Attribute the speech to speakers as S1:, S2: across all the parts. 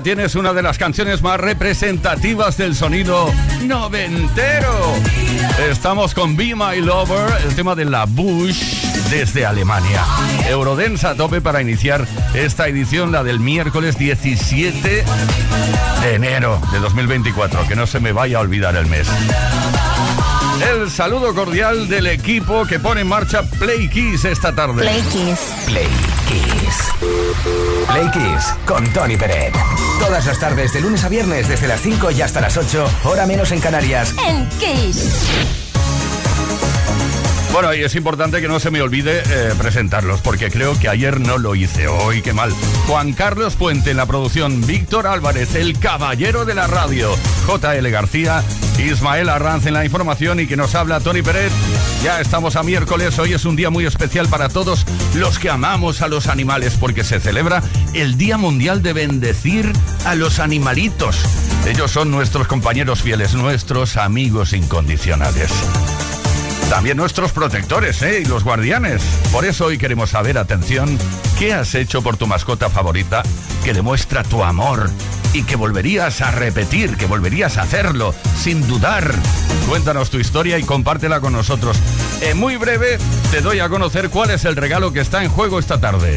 S1: Tienes una de las canciones más representativas del sonido noventero. Estamos con Be My Lover, el tema de la Bush desde Alemania. Eurodensa a tope para iniciar esta edición, la del miércoles 17 de enero de 2024. Que no se me vaya a olvidar el mes. El saludo cordial del equipo que pone en marcha Play Kiss esta tarde.
S2: Play Kiss.
S3: Play Kiss. Play Kiss con Tony Peret. Todas las tardes, de lunes a viernes, desde las 5 y hasta las 8, hora menos en Canarias.
S2: En Kiss.
S1: Bueno, y es importante que no se me olvide eh, presentarlos, porque creo que ayer no lo hice. Hoy, qué mal. Juan Carlos Puente en la producción, Víctor Álvarez, el caballero de la radio, JL García, Ismael Arranz en la información y que nos habla Tony Pérez. Ya estamos a miércoles, hoy es un día muy especial para todos los que amamos a los animales, porque se celebra el Día Mundial de Bendecir a los Animalitos. Ellos son nuestros compañeros fieles, nuestros amigos incondicionales.
S2: También nuestros protectores, ¿eh? Y los guardianes. Por eso hoy queremos saber, atención, ¿qué has hecho por tu mascota favorita que demuestra tu amor y que volverías a repetir, que volverías a hacerlo sin dudar? Cuéntanos tu historia y compártela con nosotros. En muy breve te doy a conocer cuál es el regalo que está en juego esta tarde.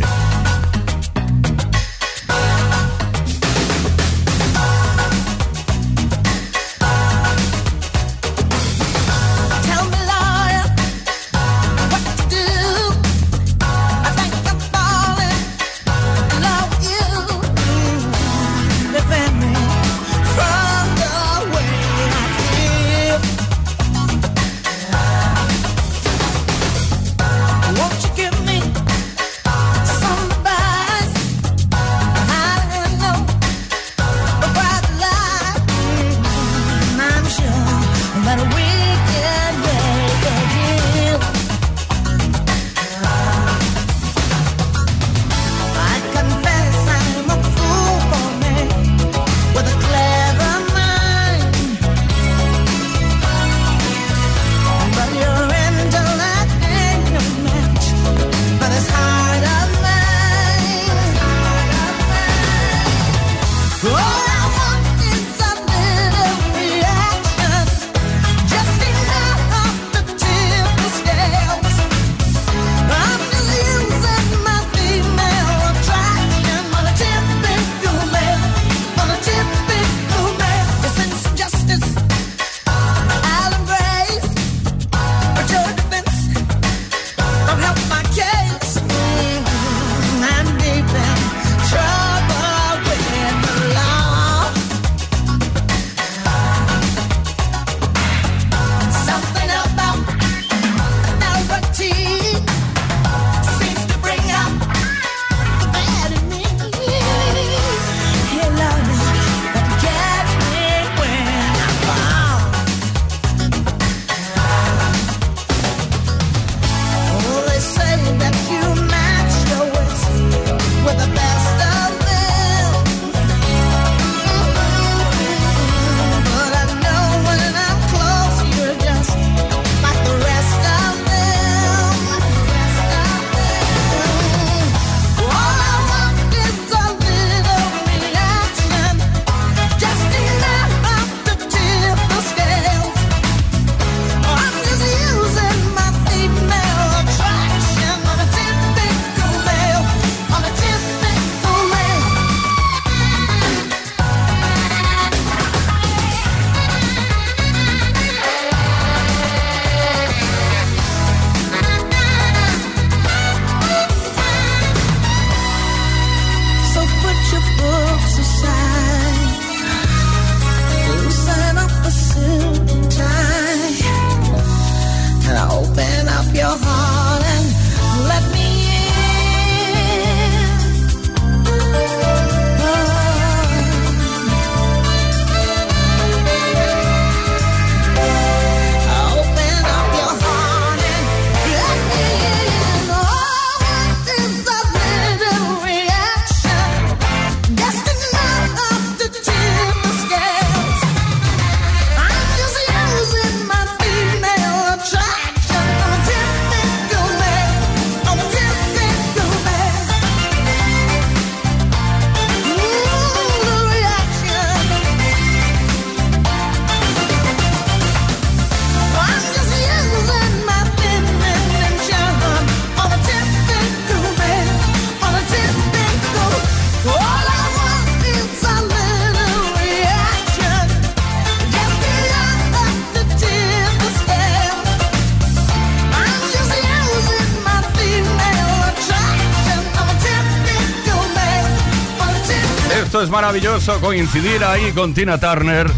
S2: Maravilloso coincidir ahí con Tina Turner.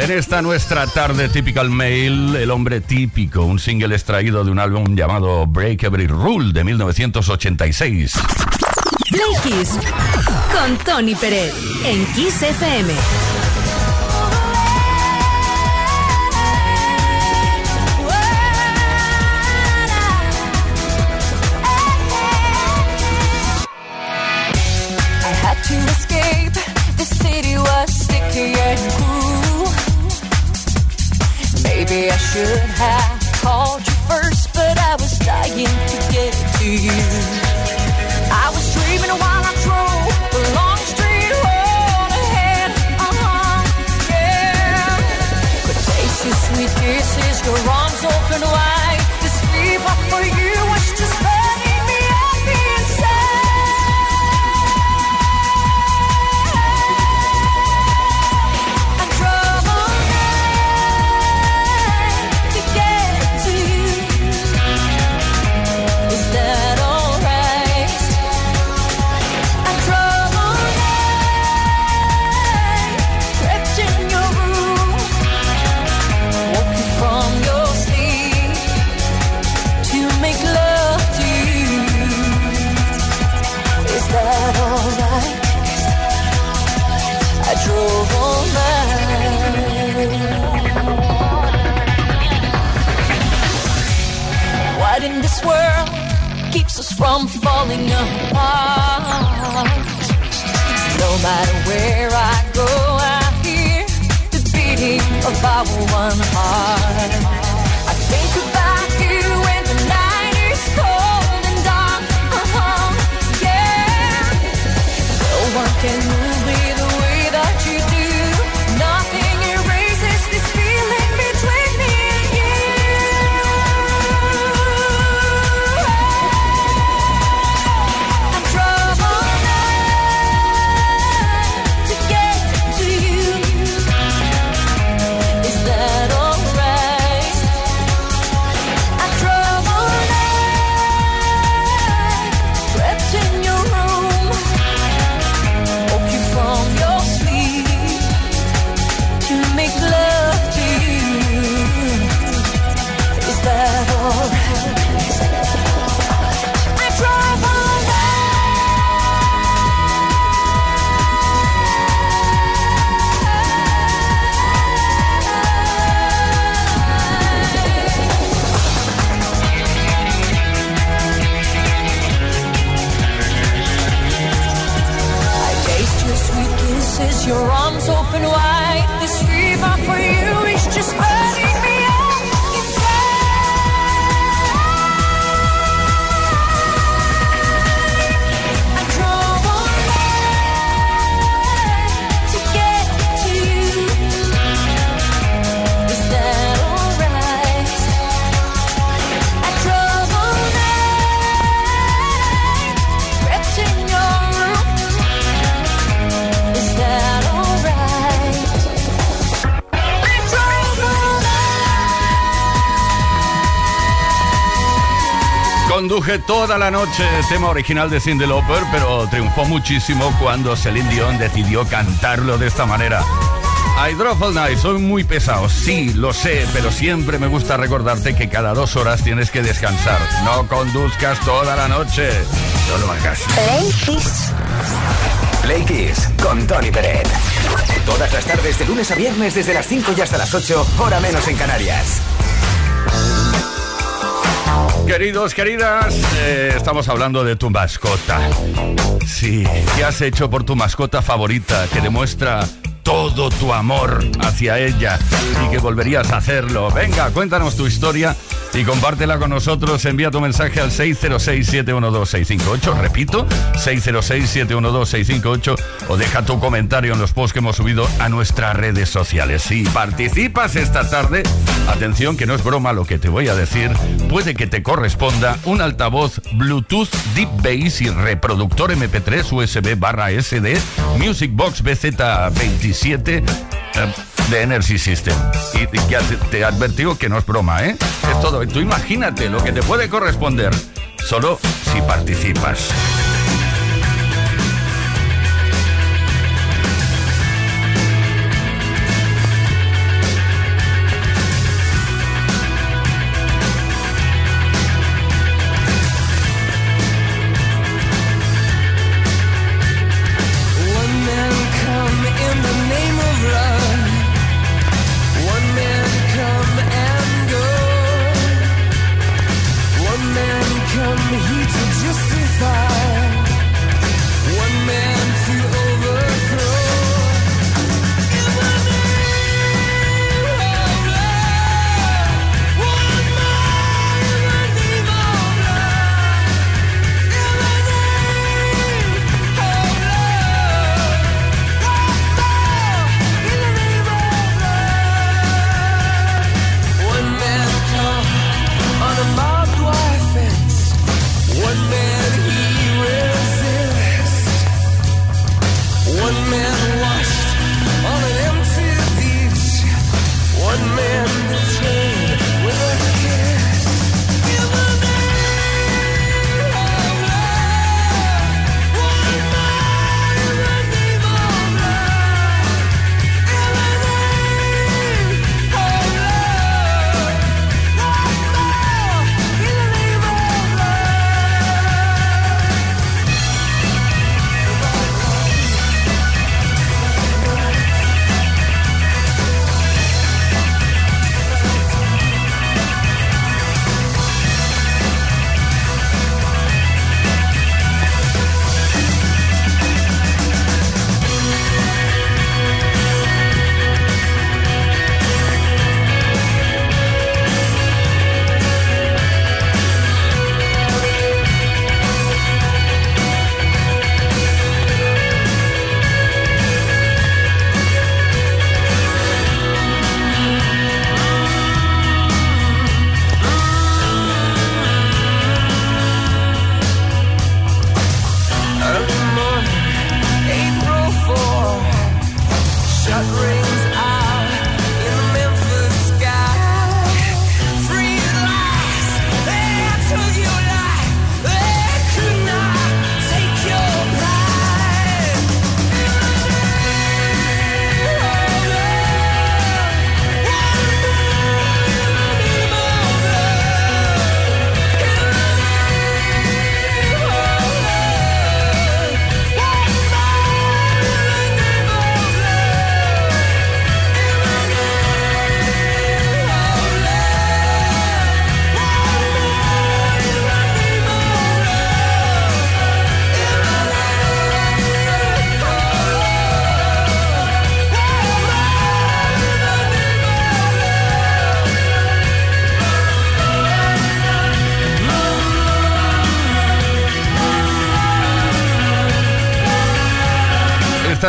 S2: En esta nuestra tarde Typical Mail, El hombre típico, un single extraído de un álbum llamado Break Every Rule de 1986.
S4: Play con Tony Pérez en Kiss FM.
S5: Should have called you first.
S4: but I was dying to get to you. I was dreaming while I drove a long street road ahead. Uh huh, yeah. Could taste your sweet kisses, your arms open wide. This fever for you was just of one heart.
S1: Toda la noche tema original de Cindy Lauper, pero triunfó muchísimo cuando Celine Dion decidió cantarlo de esta manera. All night, soy muy pesado, sí, lo sé, pero siempre me gusta recordarte que cada dos horas tienes que descansar. No conduzcas toda la noche. No lo hagas.
S6: Play Kiss.
S3: Play Kiss con Tony Peret. Todas las tardes de lunes a viernes desde las 5 y hasta las 8, hora menos en Canarias.
S1: Queridos, queridas, eh, estamos hablando de tu mascota. Sí, ¿qué has hecho por tu mascota favorita que demuestra todo tu amor hacia ella y que volverías a hacerlo? Venga, cuéntanos tu historia y compártela con nosotros. Envía tu mensaje al 606-712-658. Repito, 606-712-658 o deja tu comentario en los posts que hemos subido a nuestras redes sociales. Si participas esta tarde, atención que no es broma lo que te voy a decir, puede que te corresponda un altavoz Bluetooth Deep Bass y reproductor MP3 USB barra SD Music Box BZ27 eh, de Energy System. Y, te, advertigo que no es broma, ¿eh? Es todo. Tú imagínate lo que te puede corresponder solo si participas.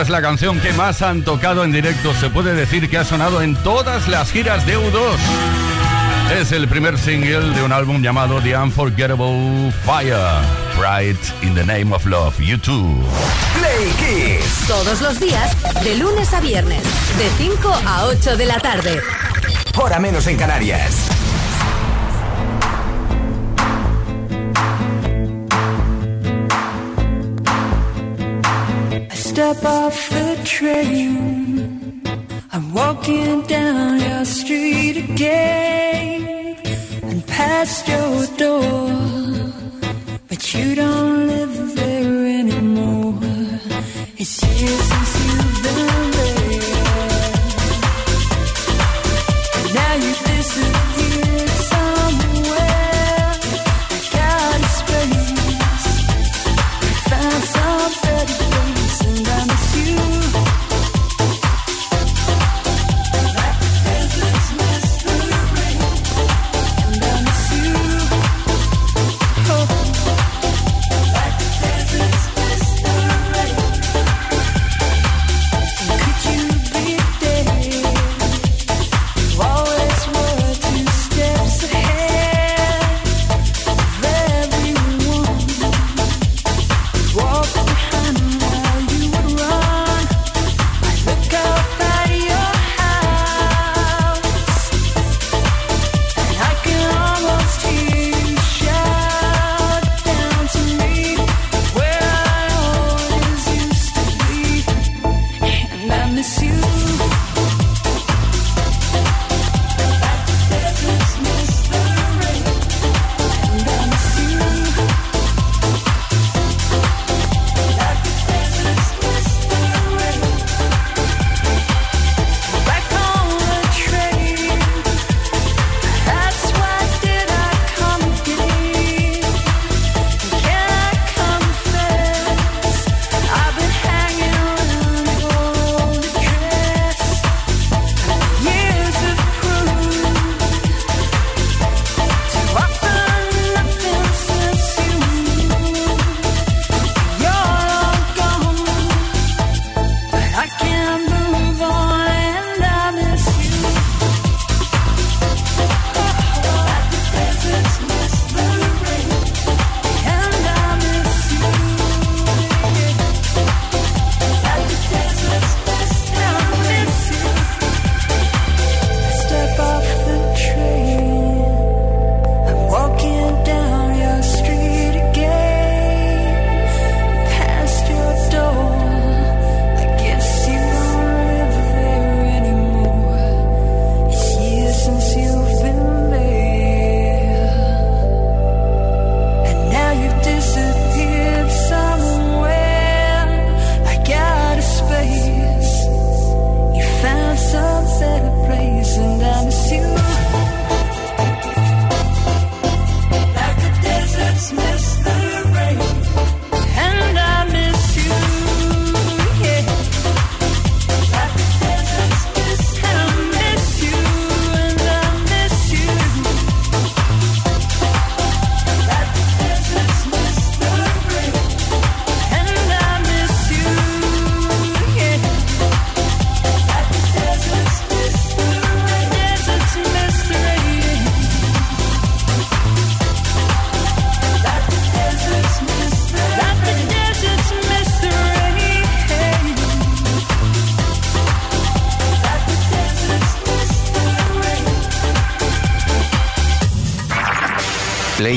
S1: Es la canción que más han tocado en directo. Se puede decir que ha sonado en todas las giras de U2. Es el primer single de un álbum llamado The Unforgettable Fire. Bright in the Name of Love. YouTube.
S3: Play Kiss.
S4: Todos los días, de lunes a viernes, de 5 a 8 de la tarde.
S3: Hora menos en Canarias.
S7: Step off the train. I'm walking down your street again and past your door. But you don't live there anymore. It's years since you've been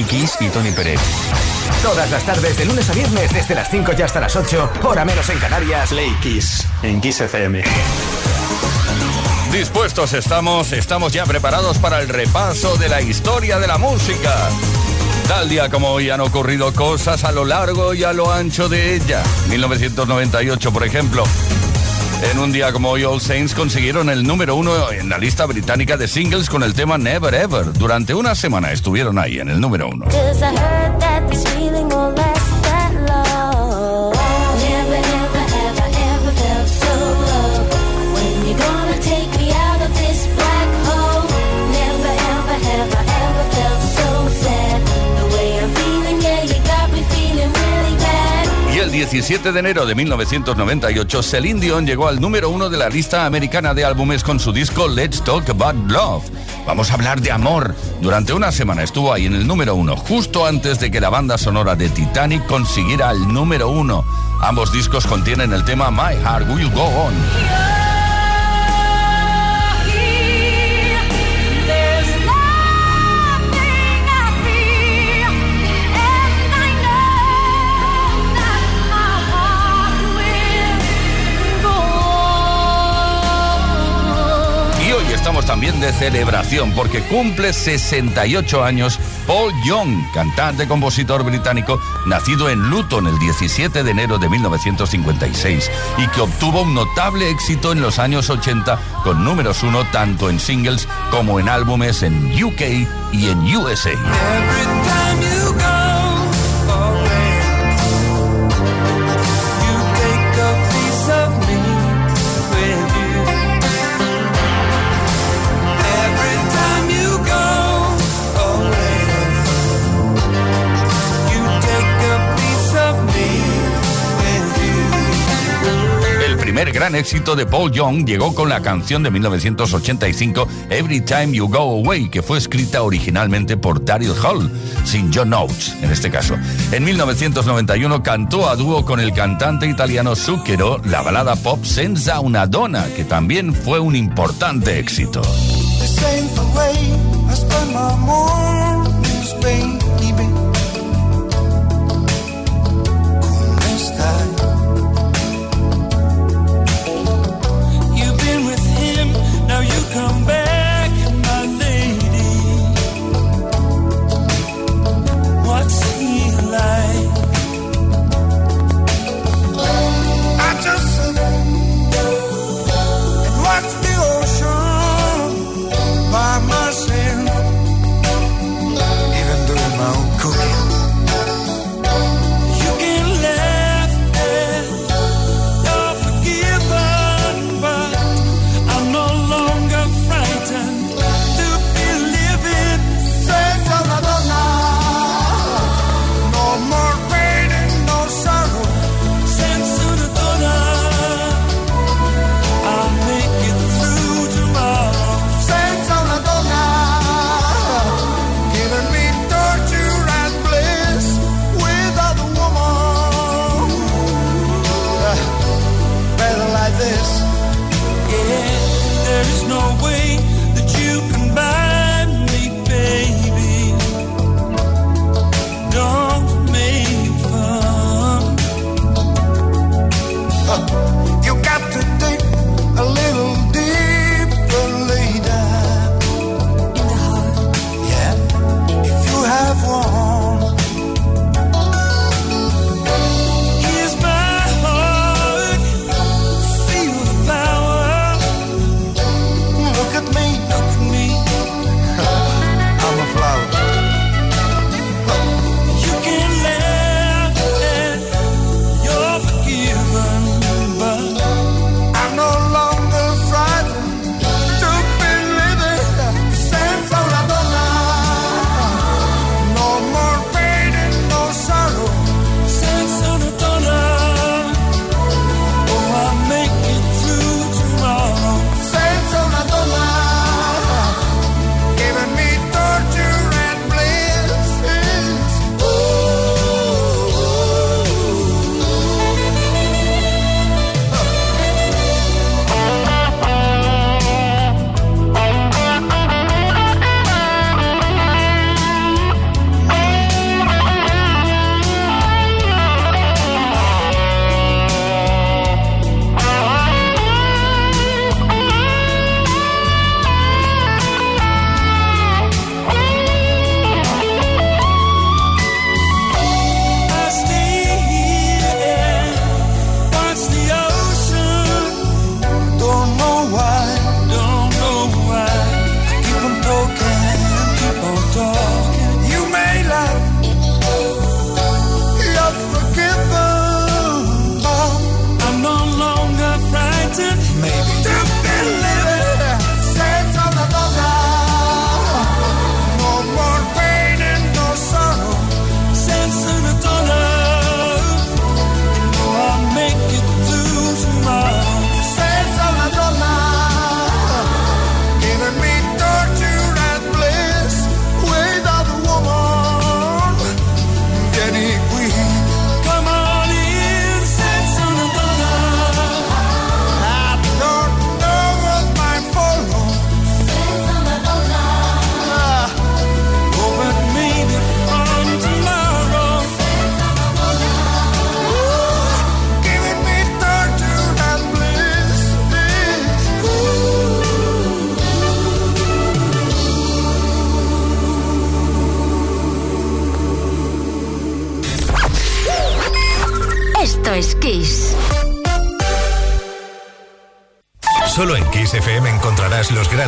S8: Kiss y Tony Pérez.
S3: Todas las tardes, de lunes a viernes, desde las 5 y hasta las 8, hora menos en Canarias.
S8: Play Kiss en Kiss FM.
S1: Dispuestos estamos, estamos ya preparados para el repaso de la historia de la música. Tal día como hoy han ocurrido cosas a lo largo y a lo ancho de ella. 1998, por ejemplo. En un día como hoy, All Saints consiguieron el número uno en la lista británica de singles con el tema Never Ever. Durante una semana estuvieron ahí en el número uno. 17 de enero de 1998, Celine Dion llegó al número uno de la lista americana de álbumes con su disco Let's Talk About Love. Vamos a hablar de amor. Durante una semana estuvo ahí en el número uno, justo antes de que la banda sonora de Titanic consiguiera el número uno. Ambos discos contienen el tema My Heart Will Go On. Estamos también de celebración porque cumple 68 años Paul Young, cantante compositor británico, nacido en Luton el 17 de enero de 1956 y que obtuvo un notable éxito en los años 80 con números uno tanto en singles como en álbumes en UK y en USA. Gran éxito de Paul Young llegó con la canción de 1985 Every Time You Go Away, que fue escrita originalmente por Daryl Hall, sin John Oates en este caso. En 1991 cantó a dúo con el cantante italiano Zucchero la balada pop Senza una donna, que también fue un importante éxito.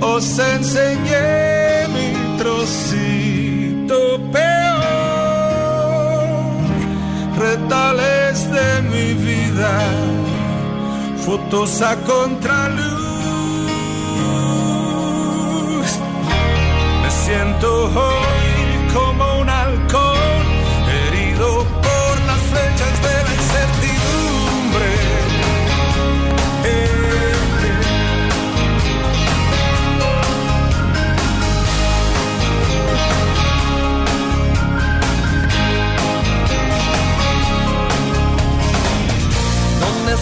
S9: Os enseñé mi trocito peor, retales de mi vida, fotos a contraluz. Me siento hoy como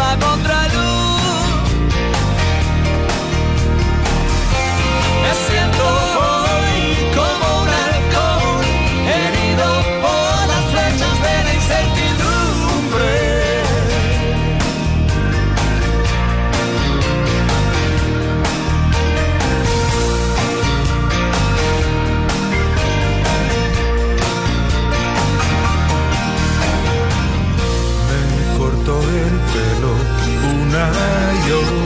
S10: fotos a
S9: y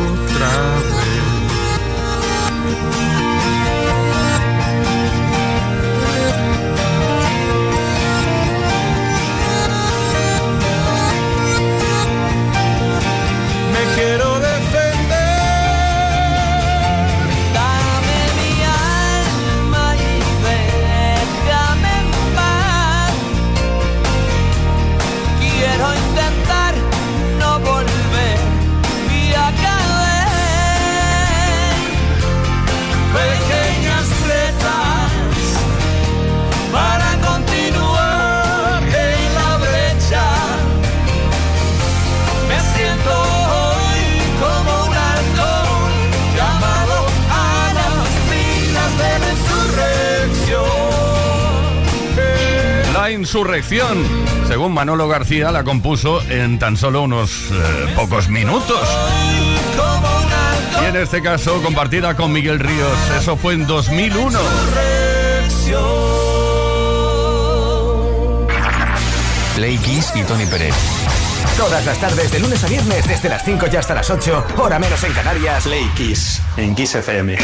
S10: insurrección.
S1: Según Manolo García, la compuso en tan solo unos eh, pocos minutos. Y en este caso, compartida con Miguel Ríos. Eso fue en 2001.
S8: Play Kiss y Tony Pérez.
S3: Todas las tardes, de lunes a viernes, desde las 5 y hasta las 8, hora menos en Canarias.
S8: Play Kiss en Kiss FM.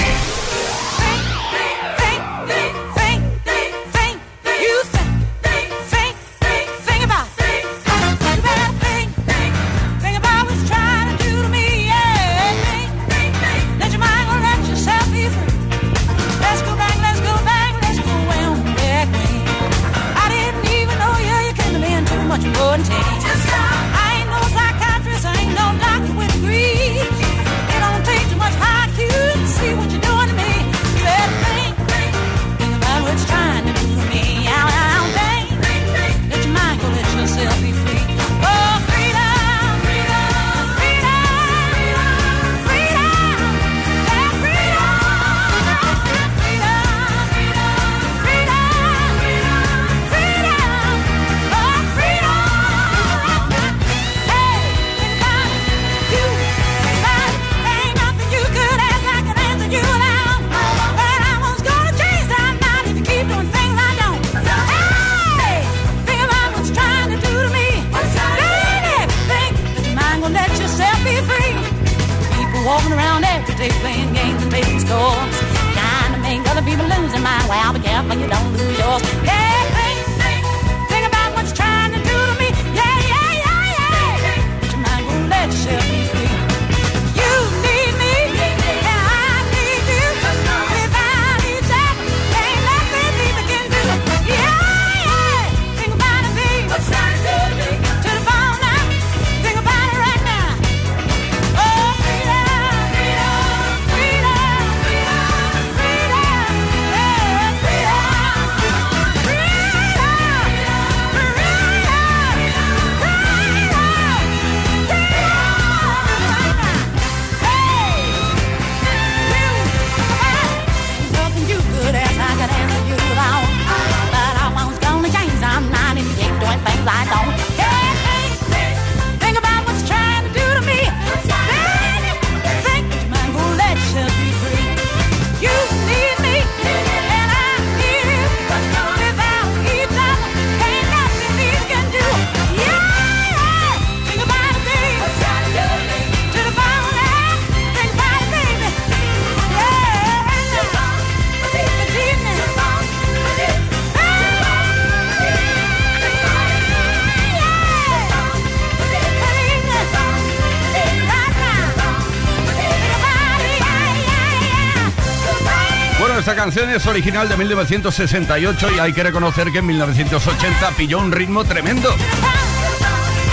S1: Bueno, esta canción es original de 1968 y hay que reconocer que en 1980 pilló un ritmo tremendo.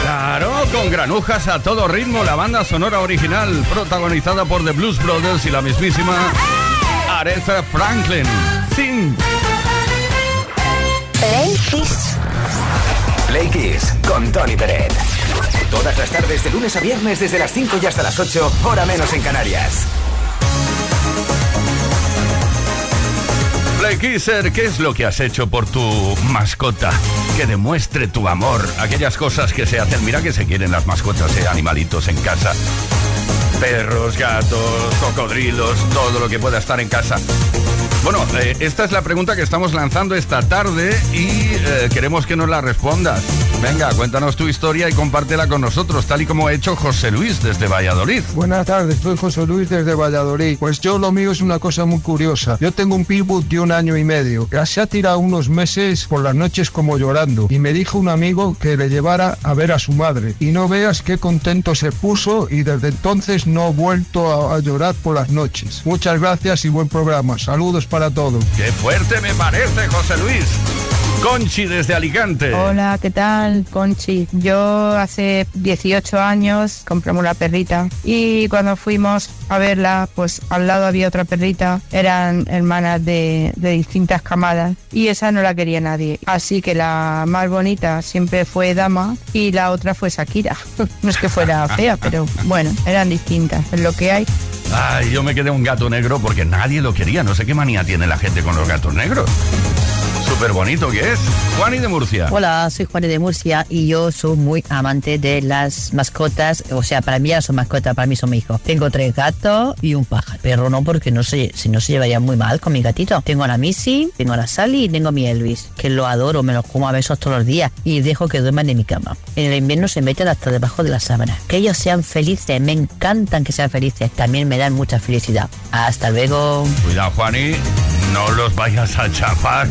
S1: Claro, con granujas a todo ritmo, la banda sonora original, protagonizada por The Blues Brothers y la mismísima Aretha Franklin. Sing.
S3: Play Kiss. Play Kiss con Tony Peret. Todas las tardes de lunes a viernes desde las 5 y hasta las 8, hora menos en Canarias.
S1: Kisser, ¿qué es lo que has hecho por tu mascota? Que demuestre tu amor. Aquellas cosas que se hacen. Mira que se quieren las mascotas, eh, animalitos en casa. Perros, gatos, cocodrilos, todo lo que pueda estar en casa. Bueno, eh, esta es la pregunta que estamos lanzando esta tarde y eh, queremos que nos la respondas. Venga, cuéntanos tu historia y compártela con nosotros, tal y como ha hecho José Luis desde Valladolid.
S11: Buenas tardes, soy José Luis desde Valladolid. Pues yo lo mío es una cosa muy curiosa. Yo tengo un pitbull de un año y medio. que Se ha tirado unos meses por las noches como llorando. Y me dijo un amigo que le llevara a ver a su madre. Y no veas qué contento se puso y desde entonces no ha vuelto a llorar por las noches. Muchas gracias y buen programa. Saludos para todos.
S1: ¡Qué fuerte me parece, José Luis! Conchi desde Alicante.
S12: Hola, ¿qué tal? Conchi. Yo hace 18 años compramos la perrita y cuando fuimos a verla, pues al lado había otra perrita, eran hermanas de, de distintas camadas y esa no la quería nadie. Así que la más bonita siempre fue Dama y la otra fue Shakira. No es que fuera fea, pero bueno, eran distintas, es lo que hay.
S1: Ay, yo me quedé un gato negro porque nadie lo quería. No sé qué manía tiene la gente con los gatos negros. Súper bonito que es. Juani de Murcia.
S13: Hola, soy Juan de Murcia y yo soy muy amante de las mascotas. O sea, para mí ya son mascotas, para mí son mi hijo. Tengo tres gatos y un pájaro. Perro no, porque no sé, si no se llevaría muy mal con mi gatito. Tengo a la Missy, tengo a la Sally y tengo a mi Elvis, que lo adoro, me lo como a besos todos los días y dejo que duerman en mi cama. En el invierno se meten hasta debajo de la sábana. Que ellos sean felices, me encantan que sean felices. También me dan mucha felicidad. Hasta luego.
S1: Cuidado, Juani, no los vayas a chafar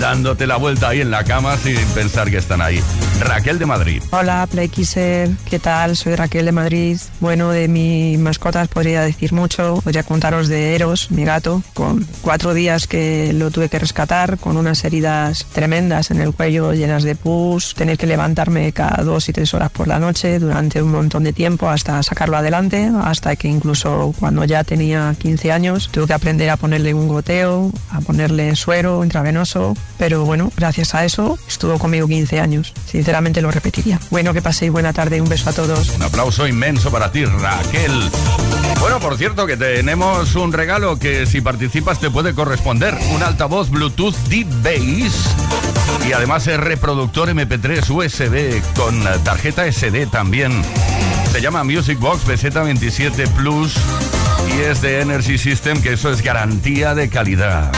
S1: dándote la vuelta ahí en la cama sin pensar que están ahí. Raquel de Madrid.
S14: Hola, Playkisser, ¿qué tal? Soy Raquel de Madrid. Bueno, de mis mascotas podría decir mucho. Podría contaros de Eros, mi gato, con cuatro días que lo tuve que rescatar, con unas heridas tremendas en el cuello llenas de pus, tener que levantarme cada dos y tres horas por la noche durante un montón de tiempo hasta sacarlo adelante, hasta que incluso cuando ya tenía 15 años tuve que aprender a ponerle un goteo, a ponerle suero intravenoso, pero bueno, gracias a eso estuvo conmigo 15 años. Sinceramente lo repetiría. Bueno, que paséis buena tarde. Un beso a todos.
S1: Un aplauso inmenso para ti, Raquel. Bueno, por cierto, que tenemos un regalo que si participas te puede corresponder. Un altavoz Bluetooth Deep Bass. Y además es reproductor MP3 USB con tarjeta SD también. Se llama Music Box BZ27 Plus y es de Energy System, que eso es garantía de calidad.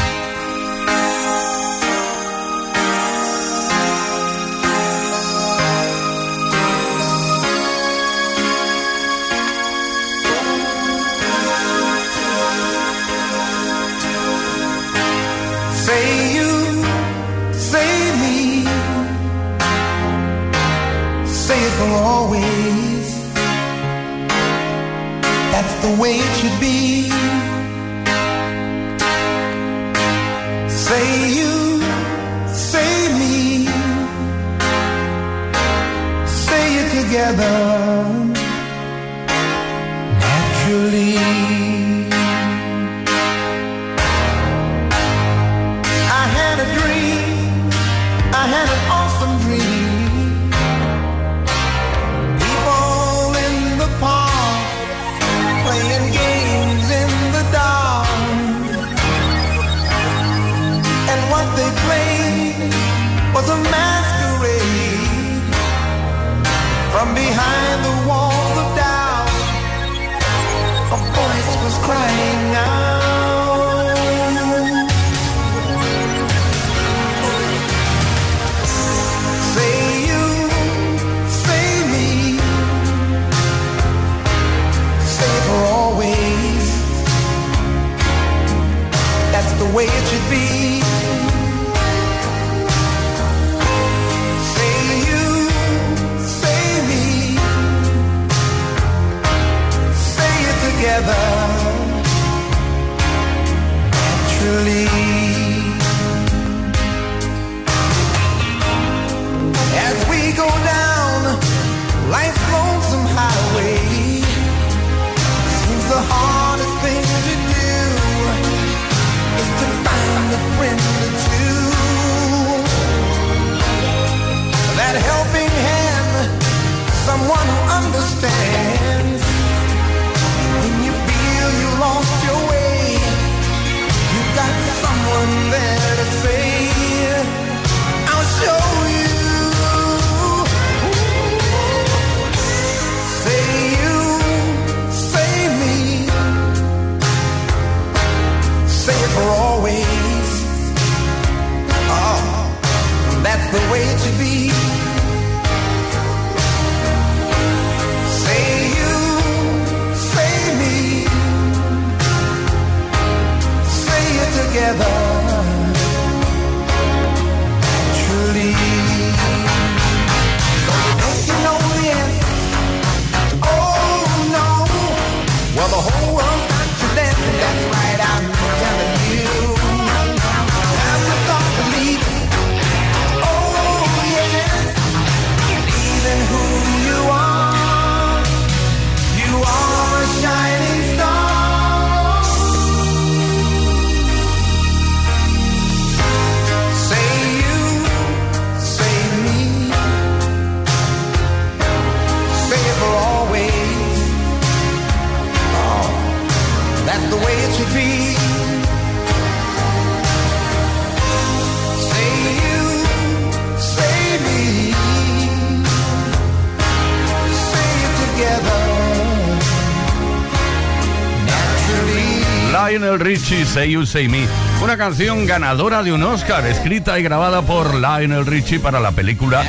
S1: Lionel Richie, Say You Say Me, una canción ganadora de un Oscar, escrita y grabada por Lionel Richie para la película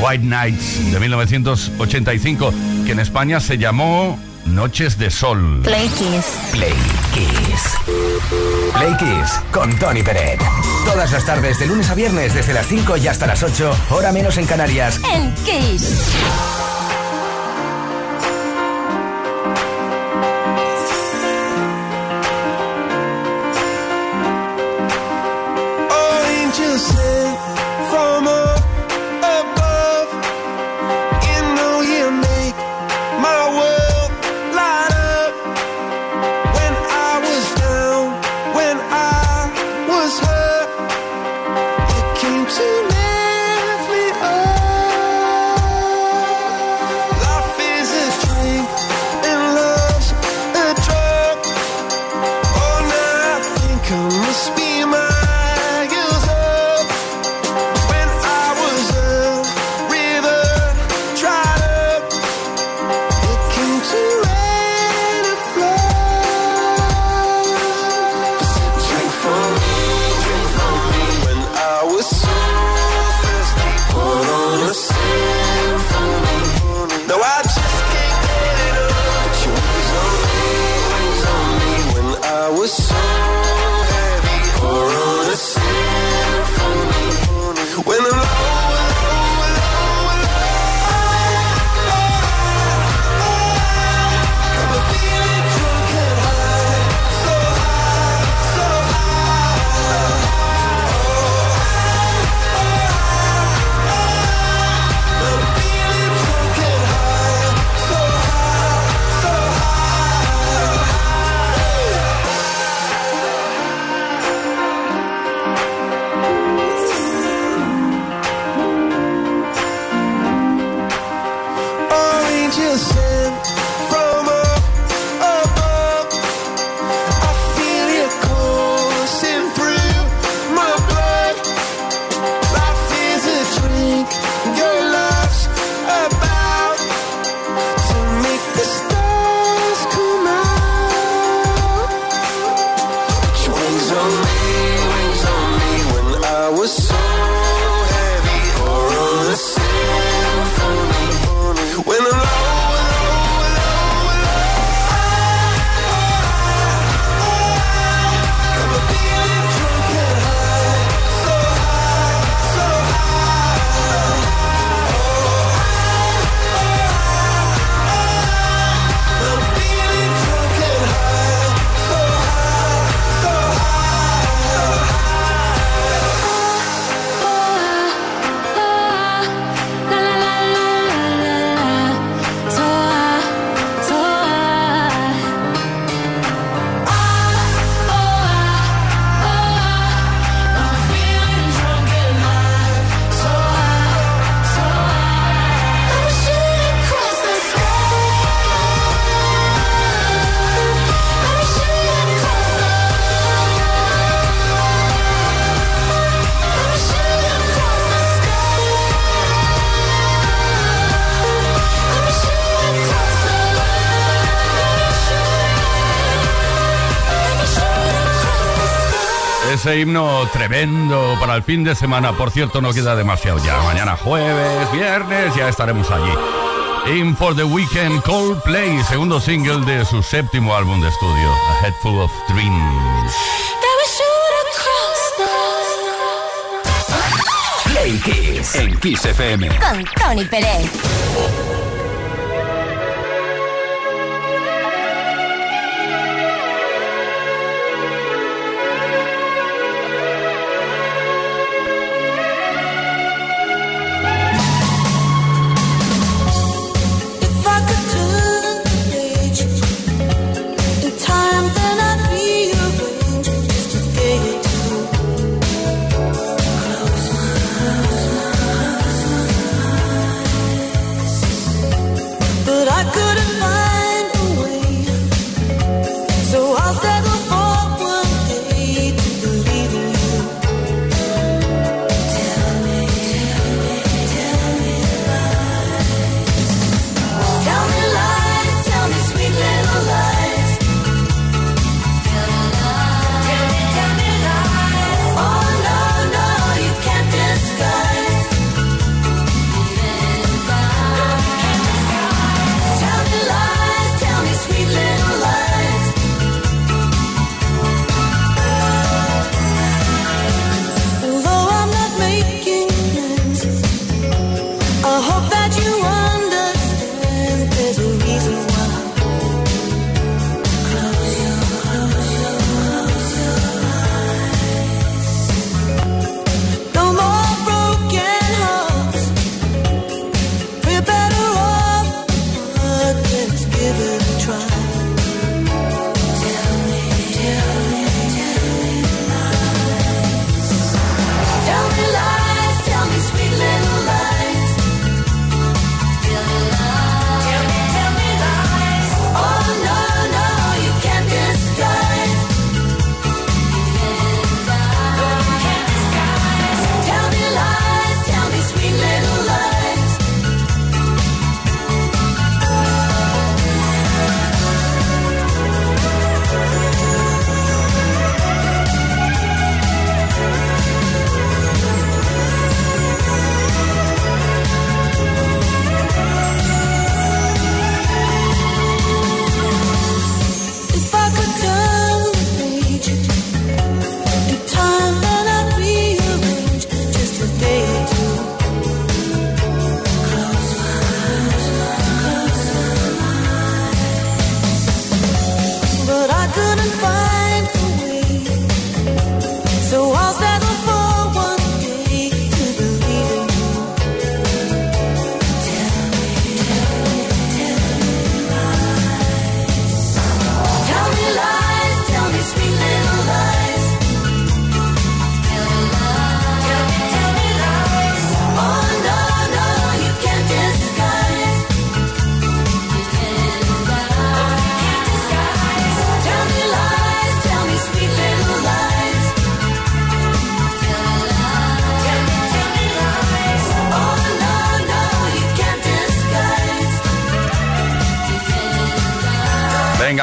S1: White Nights de 1985, que en España se llamó Noches de Sol.
S15: Play Kiss.
S3: Play Kiss. Play Kiss con Tony Peret. Todas las tardes, de lunes a viernes, desde las 5 y hasta las 8, hora menos en Canarias.
S15: En Kiss.
S1: Ese himno tremendo para el fin de semana. Por cierto, no queda demasiado ya. Mañana jueves, viernes, ya estaremos allí. In for the Weekend Coldplay, segundo single de su séptimo álbum de estudio, A Head Full of Dreams.
S3: Play Kiss en Kiss FM.
S2: Con Tony Pérez.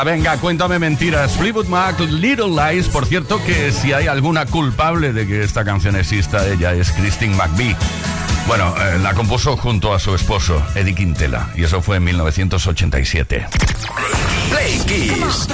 S1: Venga, cuéntame mentiras. Fleetwood Mac, Little Lies. Por cierto, que si hay alguna culpable de que esta canción exista, ella es Christine McVie. Bueno, eh, la compuso junto a su esposo, Eddie Quintela, y eso fue en 1987.
S3: Play
S4: Kiss.